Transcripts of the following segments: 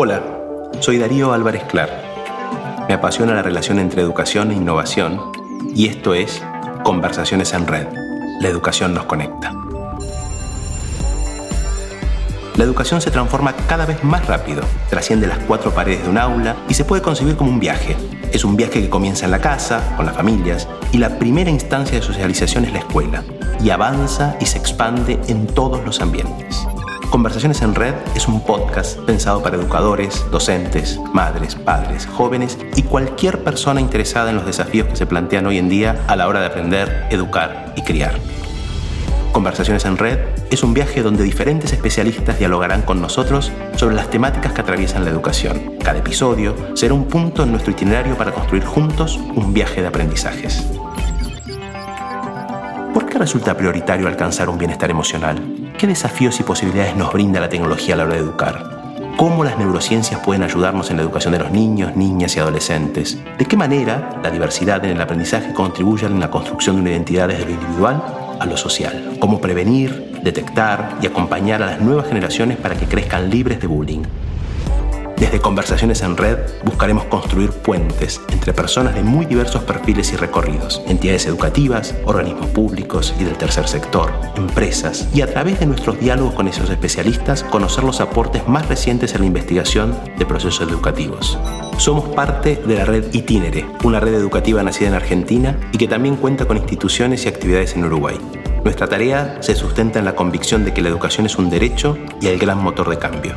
Hola, soy Darío Álvarez Clar. Me apasiona la relación entre educación e innovación y esto es Conversaciones en Red. La educación nos conecta. La educación se transforma cada vez más rápido, trasciende las cuatro paredes de un aula y se puede concebir como un viaje. Es un viaje que comienza en la casa, con las familias, y la primera instancia de socialización es la escuela, y avanza y se expande en todos los ambientes. Conversaciones en Red es un podcast pensado para educadores, docentes, madres, padres, jóvenes y cualquier persona interesada en los desafíos que se plantean hoy en día a la hora de aprender, educar y criar. Conversaciones en Red es un viaje donde diferentes especialistas dialogarán con nosotros sobre las temáticas que atraviesan la educación. Cada episodio será un punto en nuestro itinerario para construir juntos un viaje de aprendizajes. ¿Por qué resulta prioritario alcanzar un bienestar emocional? ¿Qué desafíos y posibilidades nos brinda la tecnología a la hora de educar? ¿Cómo las neurociencias pueden ayudarnos en la educación de los niños, niñas y adolescentes? ¿De qué manera la diversidad en el aprendizaje contribuye en la construcción de una identidad desde lo individual a lo social? ¿Cómo prevenir, detectar y acompañar a las nuevas generaciones para que crezcan libres de bullying? Desde Conversaciones en Red buscaremos construir puentes entre personas de muy diversos perfiles y recorridos, entidades educativas, organismos públicos y del tercer sector, empresas, y a través de nuestros diálogos con esos especialistas conocer los aportes más recientes en la investigación de procesos educativos. Somos parte de la red Itinere, una red educativa nacida en Argentina y que también cuenta con instituciones y actividades en Uruguay. Nuestra tarea se sustenta en la convicción de que la educación es un derecho y el gran motor de cambio.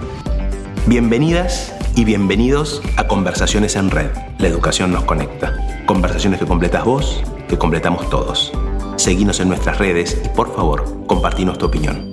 Bienvenidas y bienvenidos a Conversaciones en Red. La educación nos conecta. Conversaciones que completas vos, que completamos todos. Seguinos en nuestras redes y por favor, compartinos tu opinión.